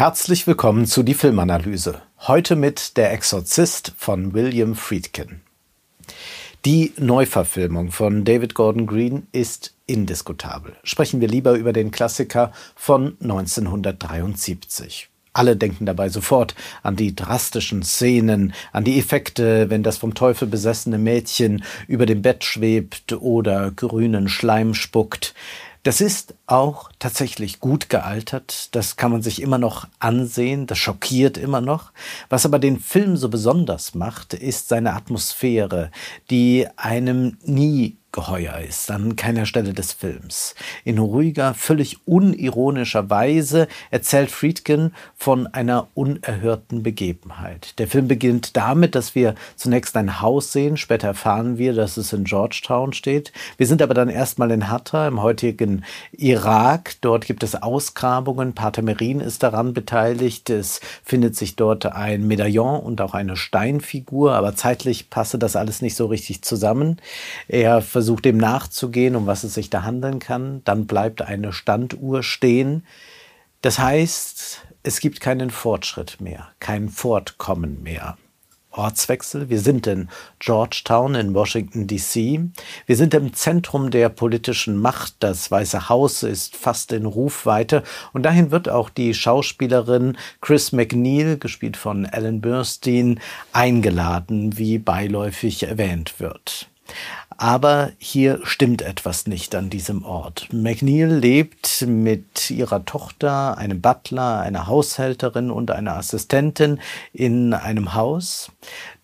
Herzlich willkommen zu die Filmanalyse. Heute mit Der Exorzist von William Friedkin. Die Neuverfilmung von David Gordon Green ist indiskutabel. Sprechen wir lieber über den Klassiker von 1973. Alle denken dabei sofort an die drastischen Szenen, an die Effekte, wenn das vom Teufel besessene Mädchen über dem Bett schwebt oder grünen Schleim spuckt. Das ist auch tatsächlich gut gealtert. Das kann man sich immer noch ansehen. Das schockiert immer noch. Was aber den Film so besonders macht, ist seine Atmosphäre, die einem nie geheuer ist, an keiner Stelle des Films. In ruhiger, völlig unironischer Weise erzählt Friedkin von einer unerhörten Begebenheit. Der Film beginnt damit, dass wir zunächst ein Haus sehen, später erfahren wir, dass es in Georgetown steht. Wir sind aber dann erstmal in Hatra, im heutigen Irak. Dort gibt es Ausgrabungen, Pater Merin ist daran beteiligt. Es findet sich dort ein Medaillon und auch eine Steinfigur, aber zeitlich passe das alles nicht so richtig zusammen. Er versucht dem nachzugehen, um was es sich da handeln kann. Dann bleibt eine Standuhr stehen. Das heißt, es gibt keinen Fortschritt mehr, kein Fortkommen mehr. Ortswechsel. Wir sind in Georgetown in Washington, DC. Wir sind im Zentrum der politischen Macht. Das Weiße Haus ist fast in Rufweite. Und dahin wird auch die Schauspielerin Chris McNeil, gespielt von Ellen Burstyn, eingeladen, wie beiläufig erwähnt wird. Aber hier stimmt etwas nicht an diesem Ort. McNeil lebt mit ihrer Tochter, einem Butler, einer Haushälterin und einer Assistentin in einem Haus,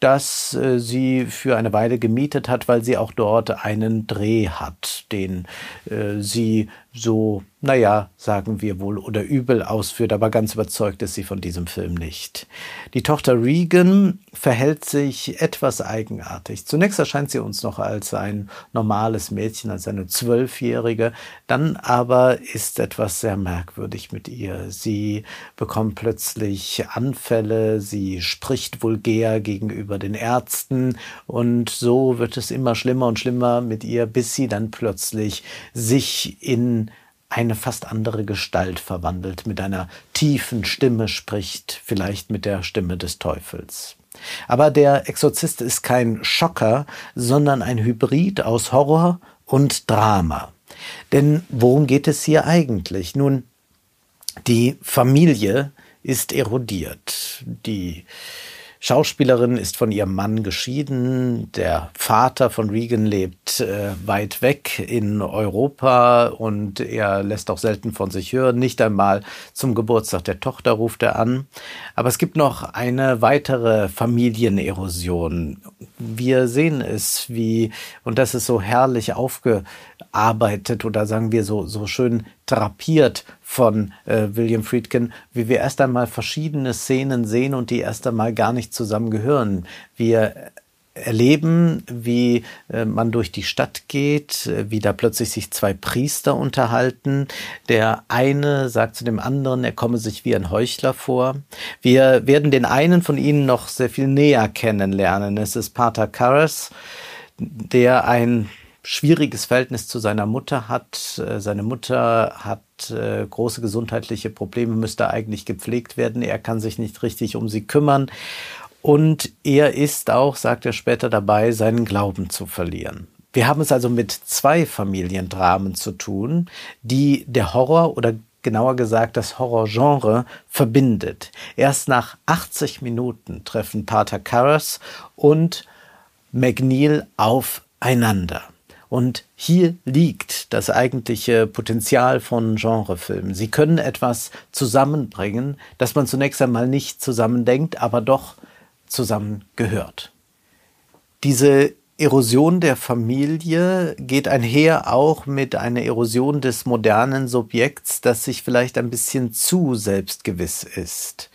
das äh, sie für eine Weile gemietet hat, weil sie auch dort einen Dreh hat, den äh, sie so, naja, sagen wir wohl oder übel ausführt, aber ganz überzeugt ist sie von diesem Film nicht. Die Tochter Regan verhält sich etwas eigenartig. Zunächst erscheint sie uns noch als ein normales Mädchen, als eine Zwölfjährige, dann aber ist etwas sehr merkwürdig mit ihr. Sie bekommt plötzlich Anfälle, sie spricht vulgär gegenüber den Ärzten und so wird es immer schlimmer und schlimmer mit ihr, bis sie dann plötzlich sich in eine fast andere Gestalt verwandelt, mit einer tiefen Stimme spricht, vielleicht mit der Stimme des Teufels. Aber der Exorzist ist kein Schocker, sondern ein Hybrid aus Horror und Drama. Denn worum geht es hier eigentlich? Nun, die Familie ist erodiert. Die Schauspielerin ist von ihrem Mann geschieden. Der Vater von Regan lebt äh, weit weg in Europa und er lässt auch selten von sich hören. Nicht einmal zum Geburtstag der Tochter ruft er an. Aber es gibt noch eine weitere Familienerosion. Wir sehen es, wie, und das ist so herrlich aufgearbeitet oder sagen wir so, so schön drapiert von äh, William Friedkin, wie wir erst einmal verschiedene Szenen sehen und die erst einmal gar nicht zusammengehören. Wir erleben, wie äh, man durch die Stadt geht, äh, wie da plötzlich sich zwei Priester unterhalten. Der eine sagt zu dem anderen, er komme sich wie ein Heuchler vor. Wir werden den einen von ihnen noch sehr viel näher kennenlernen. Es ist Pater Karras, der ein schwieriges Verhältnis zu seiner Mutter hat. Äh, seine Mutter hat äh, große gesundheitliche Probleme, müsste eigentlich gepflegt werden. Er kann sich nicht richtig um sie kümmern. Und er ist auch, sagt er später, dabei, seinen Glauben zu verlieren. Wir haben es also mit zwei Familiendramen zu tun, die der Horror oder genauer gesagt das Horrorgenre verbindet. Erst nach 80 Minuten treffen Pater Karras und McNeil aufeinander. Und hier liegt das eigentliche Potenzial von Genrefilmen. Sie können etwas zusammenbringen, das man zunächst einmal nicht zusammendenkt, aber doch zusammengehört. Diese Erosion der Familie geht einher auch mit einer Erosion des modernen Subjekts, das sich vielleicht ein bisschen zu selbstgewiss ist.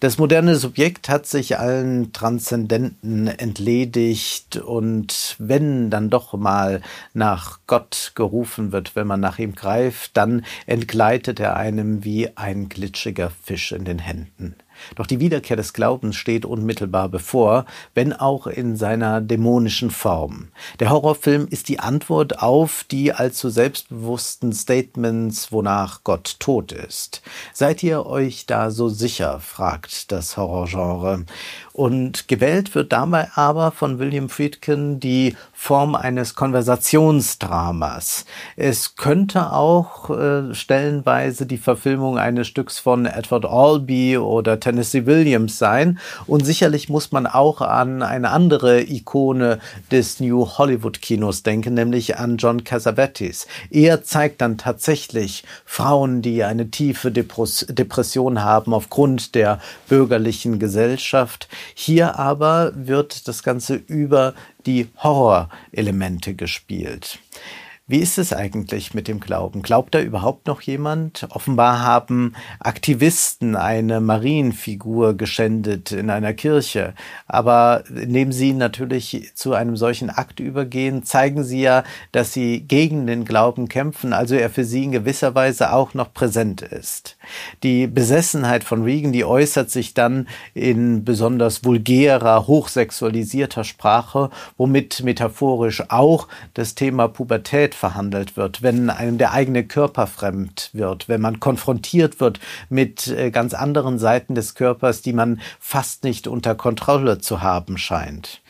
Das moderne Subjekt hat sich allen Transzendenten entledigt und wenn dann doch mal nach Gott gerufen wird, wenn man nach ihm greift, dann entgleitet er einem wie ein glitschiger Fisch in den Händen. Doch die Wiederkehr des Glaubens steht unmittelbar bevor, wenn auch in seiner dämonischen Form. Der Horrorfilm ist die Antwort auf die allzu selbstbewussten Statements, wonach Gott tot ist. Seid ihr euch da so sicher? fragt das Horrorgenre. Und gewählt wird dabei aber von William Friedkin die Form eines Konversationsdramas. Es könnte auch äh, stellenweise die Verfilmung eines Stücks von Edward Albee oder Tennessee Williams sein. Und sicherlich muss man auch an eine andere Ikone des New Hollywood Kinos denken, nämlich an John Cassavetes. Er zeigt dann tatsächlich Frauen, die eine tiefe Depression haben aufgrund der bürgerlichen Gesellschaft. Hier aber wird das Ganze über die Horrorelemente gespielt. Wie ist es eigentlich mit dem Glauben? Glaubt da überhaupt noch jemand? Offenbar haben Aktivisten eine Marienfigur geschändet in einer Kirche. Aber indem sie natürlich zu einem solchen Akt übergehen, zeigen sie ja, dass sie gegen den Glauben kämpfen, also er für sie in gewisser Weise auch noch präsent ist. Die Besessenheit von Regan, die äußert sich dann in besonders vulgärer, hochsexualisierter Sprache, womit metaphorisch auch das Thema Pubertät verhandelt wird, wenn einem der eigene Körper fremd wird, wenn man konfrontiert wird mit äh, ganz anderen Seiten des Körpers, die man fast nicht unter Kontrolle zu haben scheint.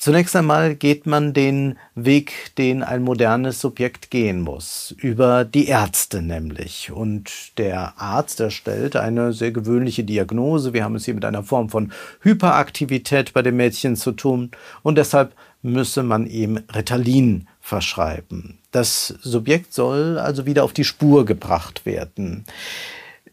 Zunächst einmal geht man den Weg, den ein modernes Subjekt gehen muss, über die Ärzte nämlich. Und der Arzt erstellt eine sehr gewöhnliche Diagnose. Wir haben es hier mit einer Form von Hyperaktivität bei dem Mädchen zu tun und deshalb müsse man ihm Ritalin verschreiben. Das Subjekt soll also wieder auf die Spur gebracht werden.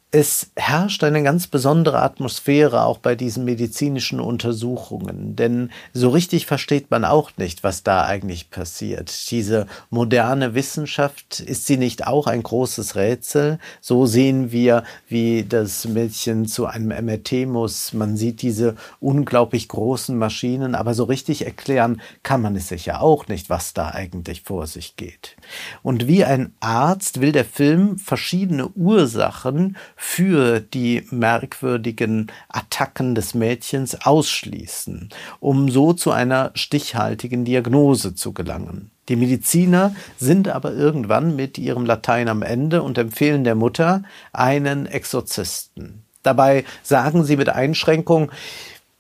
Es herrscht eine ganz besondere Atmosphäre auch bei diesen medizinischen Untersuchungen, denn so richtig versteht man auch nicht, was da eigentlich passiert. Diese moderne Wissenschaft, ist sie nicht auch ein großes Rätsel? So sehen wir, wie das Mädchen zu einem MRT muss. Man sieht diese unglaublich großen Maschinen, aber so richtig erklären kann man es sich ja auch nicht, was da eigentlich vor sich geht. Und wie ein Arzt will der Film verschiedene Ursachen für die merkwürdigen Attacken des Mädchens ausschließen, um so zu einer stichhaltigen Diagnose zu gelangen. Die Mediziner sind aber irgendwann mit ihrem Latein am Ende und empfehlen der Mutter einen Exorzisten. Dabei sagen sie mit Einschränkung,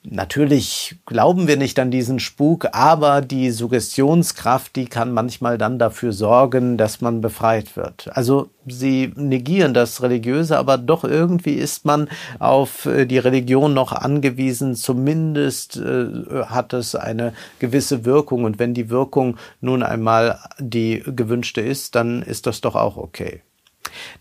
Natürlich glauben wir nicht an diesen Spuk, aber die Suggestionskraft, die kann manchmal dann dafür sorgen, dass man befreit wird. Also sie negieren das Religiöse, aber doch irgendwie ist man auf äh, die Religion noch angewiesen. Zumindest äh, hat es eine gewisse Wirkung. Und wenn die Wirkung nun einmal die gewünschte ist, dann ist das doch auch okay.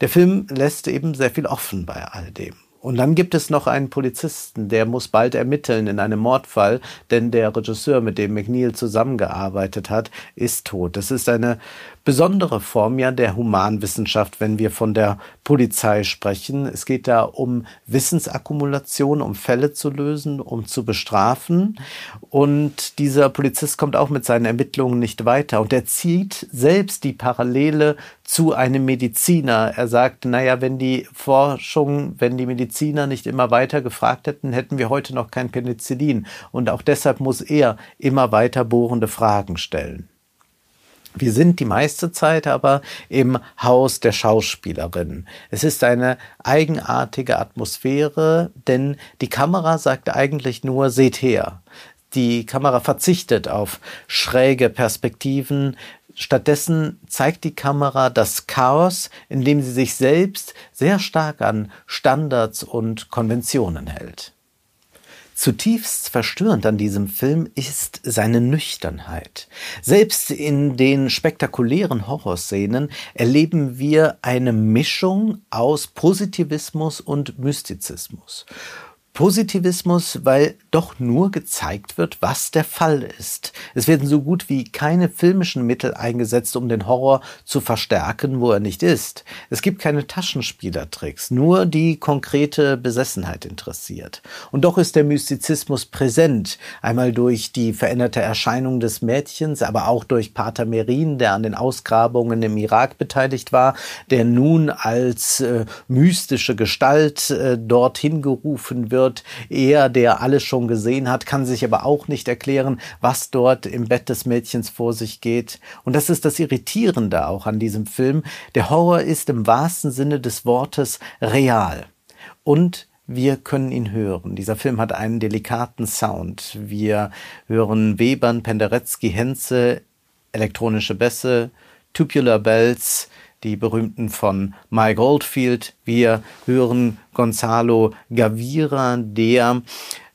Der Film lässt eben sehr viel offen bei all dem. Und dann gibt es noch einen Polizisten, der muss bald ermitteln in einem Mordfall, denn der Regisseur, mit dem McNeil zusammengearbeitet hat, ist tot. Das ist eine besondere Form ja der Humanwissenschaft, wenn wir von der Polizei sprechen. Es geht da um Wissensakkumulation, um Fälle zu lösen, um zu bestrafen. Und dieser Polizist kommt auch mit seinen Ermittlungen nicht weiter. Und er zieht selbst die Parallele zu einem Mediziner. Er sagt, naja, wenn die Forschung, wenn die Mediziner nicht immer weiter gefragt hätten, hätten wir heute noch kein Penicillin. Und auch deshalb muss er immer weiter bohrende Fragen stellen. Wir sind die meiste Zeit aber im Haus der Schauspielerin. Es ist eine eigenartige Atmosphäre, denn die Kamera sagt eigentlich nur, seht her. Die Kamera verzichtet auf schräge Perspektiven. Stattdessen zeigt die Kamera das Chaos, indem sie sich selbst sehr stark an Standards und Konventionen hält. Zutiefst verstörend an diesem Film ist seine Nüchternheit. Selbst in den spektakulären Horrorszenen erleben wir eine Mischung aus Positivismus und Mystizismus. Positivismus, weil doch nur gezeigt wird, was der Fall ist. Es werden so gut wie keine filmischen Mittel eingesetzt, um den Horror zu verstärken, wo er nicht ist. Es gibt keine Taschenspielertricks, nur die konkrete Besessenheit interessiert. Und doch ist der Mystizismus präsent, einmal durch die veränderte Erscheinung des Mädchens, aber auch durch Pater Merin, der an den Ausgrabungen im Irak beteiligt war, der nun als äh, mystische Gestalt äh, dorthin gerufen wird, wird. Er, der alles schon gesehen hat, kann sich aber auch nicht erklären, was dort im Bett des Mädchens vor sich geht. Und das ist das Irritierende auch an diesem Film. Der Horror ist im wahrsten Sinne des Wortes real. Und wir können ihn hören. Dieser Film hat einen delikaten Sound. Wir hören Webern, Penderecki, Henze, elektronische Bässe, Tubular Bells, die berühmten von Mike Oldfield. Wir hören Gonzalo Gavira, der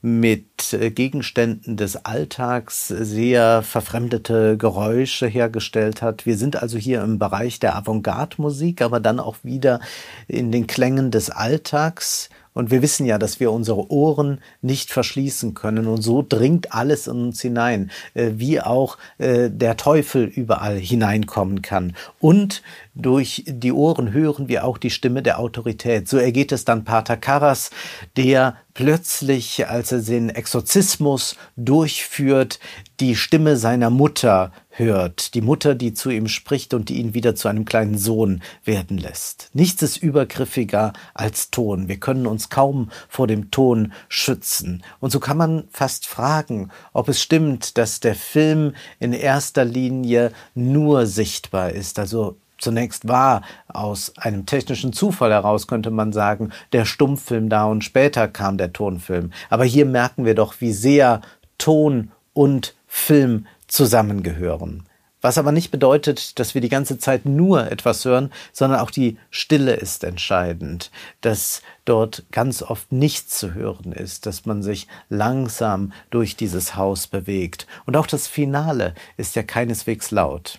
mit äh, Gegenständen des Alltags sehr verfremdete Geräusche hergestellt hat. Wir sind also hier im Bereich der Avantgarde-Musik, aber dann auch wieder in den Klängen des Alltags. Und wir wissen ja, dass wir unsere Ohren nicht verschließen können. Und so dringt alles in uns hinein, äh, wie auch äh, der Teufel überall hineinkommen kann. Und durch die Ohren hören wir auch die Stimme der Autorität. So ergeht es dann Pater Karras, der plötzlich, als er den Exorzismus durchführt, die Stimme seiner Mutter hört, die Mutter, die zu ihm spricht und die ihn wieder zu einem kleinen Sohn werden lässt. Nichts ist übergriffiger als Ton. Wir können uns kaum vor dem Ton schützen. Und so kann man fast fragen, ob es stimmt, dass der Film in erster Linie nur sichtbar ist, also zunächst war aus einem technischen Zufall heraus, könnte man sagen, der Stummfilm da und später kam der Tonfilm. Aber hier merken wir doch, wie sehr Ton und Film zusammengehören. Was aber nicht bedeutet, dass wir die ganze Zeit nur etwas hören, sondern auch die Stille ist entscheidend, dass dort ganz oft nichts zu hören ist, dass man sich langsam durch dieses Haus bewegt. Und auch das Finale ist ja keineswegs laut.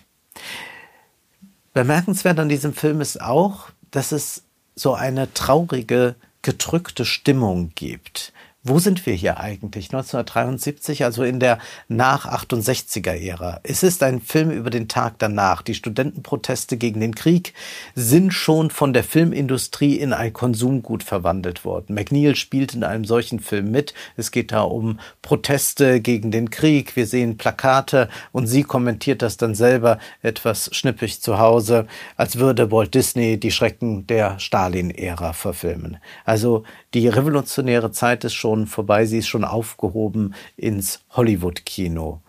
Bemerkenswert an diesem Film ist auch, dass es so eine traurige, gedrückte Stimmung gibt. Wo sind wir hier eigentlich? 1973, also in der Nach-68er-Ära. Es ist ein Film über den Tag danach. Die Studentenproteste gegen den Krieg sind schon von der Filmindustrie in ein Konsumgut verwandelt worden. McNeil spielt in einem solchen Film mit. Es geht da um Proteste gegen den Krieg. Wir sehen Plakate und sie kommentiert das dann selber etwas schnippig zu Hause, als würde Walt Disney die Schrecken der Stalin-Ära verfilmen. Also die revolutionäre Zeit ist schon schon vorbei, sie ist schon aufgehoben ins Hollywood-Kino.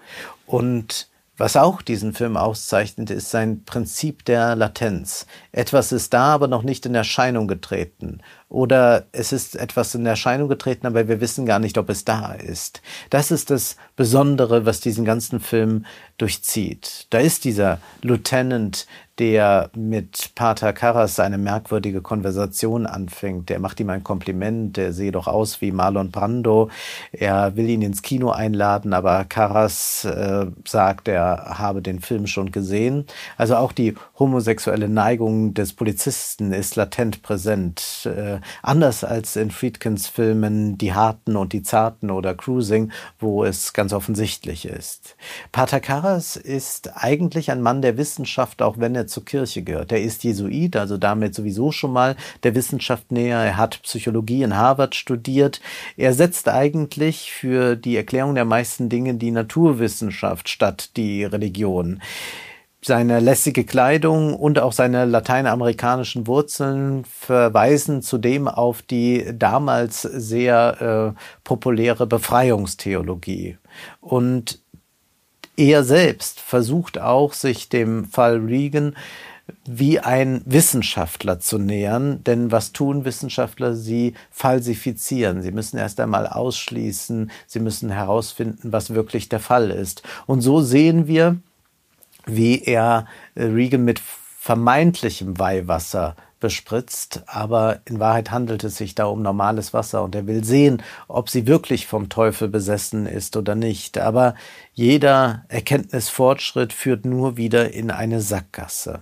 Und was auch diesen Film auszeichnet, ist sein Prinzip der Latenz. Etwas ist da, aber noch nicht in Erscheinung getreten. Oder es ist etwas in Erscheinung getreten, aber wir wissen gar nicht, ob es da ist. Das ist das Besondere, was diesen ganzen Film durchzieht. Da ist dieser Lieutenant, der mit Pater Karras eine merkwürdige Konversation anfängt. Der macht ihm ein Kompliment, der sehe doch aus wie Marlon Brando. Er will ihn ins Kino einladen, aber Karras äh, sagt, er habe den Film schon gesehen. Also auch die homosexuelle Neigung des Polizisten ist latent präsent. Äh, anders als in Friedkins Filmen Die Harten und die Zarten oder Cruising, wo es ganz offensichtlich ist. Pater Karras ist eigentlich ein Mann der Wissenschaft, auch wenn er zur Kirche gehört. Er ist Jesuit, also damit sowieso schon mal der Wissenschaft näher. Er hat Psychologie in Harvard studiert. Er setzt eigentlich für die Erklärung der meisten Dinge die Naturwissenschaft statt die Religion seine lässige Kleidung und auch seine lateinamerikanischen Wurzeln verweisen zudem auf die damals sehr äh, populäre Befreiungstheologie. Und er selbst versucht auch, sich dem Fall Regan wie ein Wissenschaftler zu nähern. Denn was tun Wissenschaftler? Sie falsifizieren. Sie müssen erst einmal ausschließen. Sie müssen herausfinden, was wirklich der Fall ist. Und so sehen wir, wie er äh, Regan mit vermeintlichem Weihwasser bespritzt, aber in Wahrheit handelt es sich da um normales Wasser und er will sehen, ob sie wirklich vom Teufel besessen ist oder nicht. Aber jeder Erkenntnisfortschritt führt nur wieder in eine Sackgasse.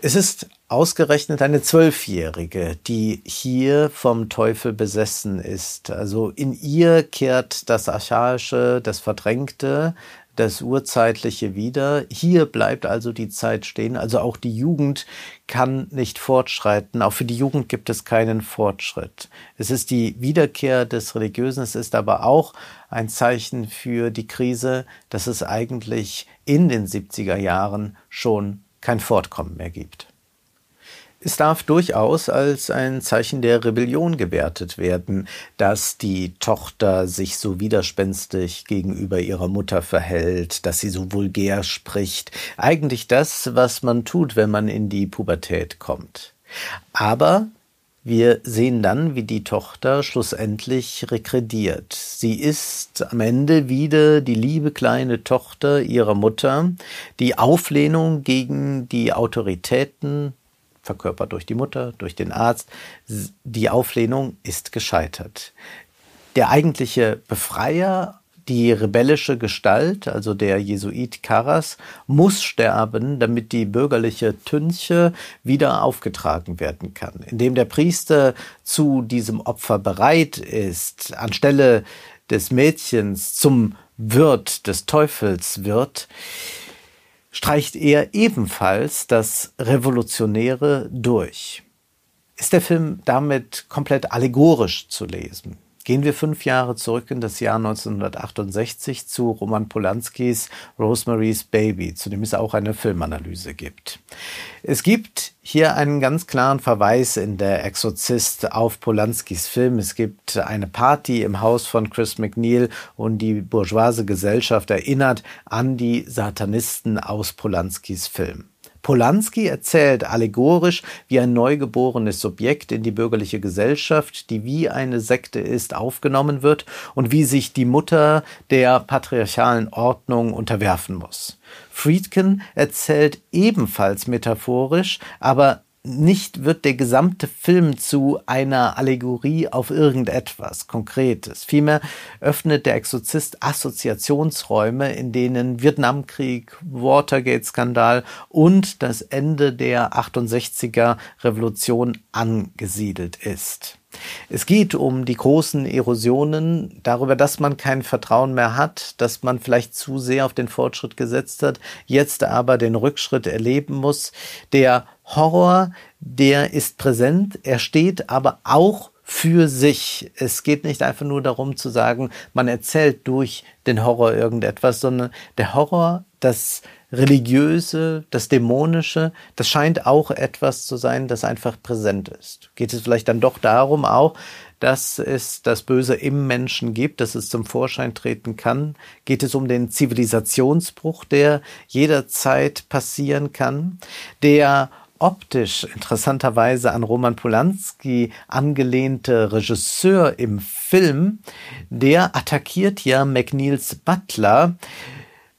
Es ist ausgerechnet eine Zwölfjährige, die hier vom Teufel besessen ist. Also in ihr kehrt das Archaische, das Verdrängte, das Urzeitliche wieder. Hier bleibt also die Zeit stehen. Also auch die Jugend kann nicht fortschreiten. Auch für die Jugend gibt es keinen Fortschritt. Es ist die Wiederkehr des Religiösen. Es ist aber auch ein Zeichen für die Krise, dass es eigentlich in den 70er Jahren schon kein Fortkommen mehr gibt. Es darf durchaus als ein Zeichen der Rebellion gewertet werden, dass die Tochter sich so widerspenstig gegenüber ihrer Mutter verhält, dass sie so vulgär spricht. Eigentlich das, was man tut, wenn man in die Pubertät kommt. Aber wir sehen dann, wie die Tochter schlussendlich rekrediert. Sie ist am Ende wieder die liebe kleine Tochter ihrer Mutter, die Auflehnung gegen die Autoritäten verkörpert durch die Mutter, durch den Arzt. Die Auflehnung ist gescheitert. Der eigentliche Befreier, die rebellische Gestalt, also der Jesuit Caras, muss sterben, damit die bürgerliche Tünche wieder aufgetragen werden kann. Indem der Priester zu diesem Opfer bereit ist, anstelle des Mädchens zum Wirt des Teufels wird, streicht er ebenfalls das Revolutionäre durch. Ist der Film damit komplett allegorisch zu lesen? Gehen wir fünf Jahre zurück in das Jahr 1968 zu Roman Polanskis Rosemary's Baby, zu dem es auch eine Filmanalyse gibt. Es gibt hier einen ganz klaren Verweis in der Exorzist auf Polanskis Film. Es gibt eine Party im Haus von Chris McNeil und die bourgeoise Gesellschaft erinnert an die Satanisten aus Polanskis Film. Polanski erzählt allegorisch, wie ein neugeborenes Subjekt in die bürgerliche Gesellschaft, die wie eine Sekte ist, aufgenommen wird und wie sich die Mutter der patriarchalen Ordnung unterwerfen muss. Friedkin erzählt ebenfalls metaphorisch, aber nicht wird der gesamte Film zu einer Allegorie auf irgendetwas Konkretes. Vielmehr öffnet der Exorzist Assoziationsräume, in denen Vietnamkrieg, Watergate-Skandal und das Ende der 68er Revolution angesiedelt ist. Es geht um die großen Erosionen, darüber, dass man kein Vertrauen mehr hat, dass man vielleicht zu sehr auf den Fortschritt gesetzt hat, jetzt aber den Rückschritt erleben muss. Der Horror, der ist präsent, er steht aber auch für sich. Es geht nicht einfach nur darum zu sagen, man erzählt durch den Horror irgendetwas, sondern der Horror, das Religiöse, das Dämonische, das scheint auch etwas zu sein, das einfach präsent ist. Geht es vielleicht dann doch darum auch, dass es das Böse im Menschen gibt, dass es zum Vorschein treten kann? Geht es um den Zivilisationsbruch, der jederzeit passieren kann, der optisch interessanterweise an Roman Polanski angelehnte Regisseur im Film, der attackiert ja McNeils Butler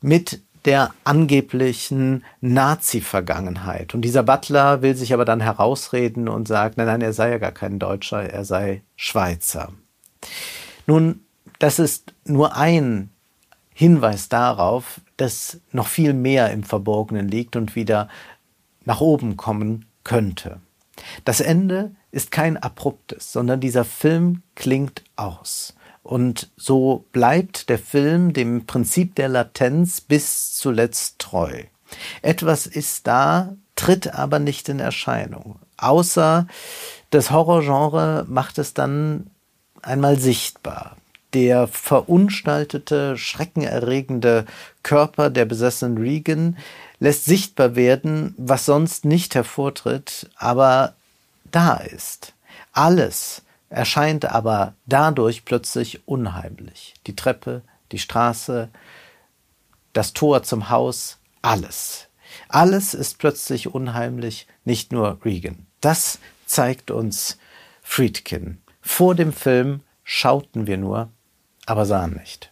mit der angeblichen Nazi-Vergangenheit. Und dieser Butler will sich aber dann herausreden und sagt, nein, nein, er sei ja gar kein Deutscher, er sei Schweizer. Nun, das ist nur ein Hinweis darauf, dass noch viel mehr im Verborgenen liegt und wieder nach oben kommen könnte. Das Ende ist kein abruptes, sondern dieser Film klingt aus. Und so bleibt der Film dem Prinzip der Latenz bis zuletzt treu. Etwas ist da, tritt aber nicht in Erscheinung. Außer das Horrorgenre macht es dann einmal sichtbar. Der verunstaltete, schreckenerregende Körper der besessenen Regan lässt sichtbar werden, was sonst nicht hervortritt, aber da ist. Alles erscheint aber dadurch plötzlich unheimlich. Die Treppe, die Straße, das Tor zum Haus, alles. Alles ist plötzlich unheimlich, nicht nur Regan. Das zeigt uns Friedkin. Vor dem Film schauten wir nur, aber sahen nicht.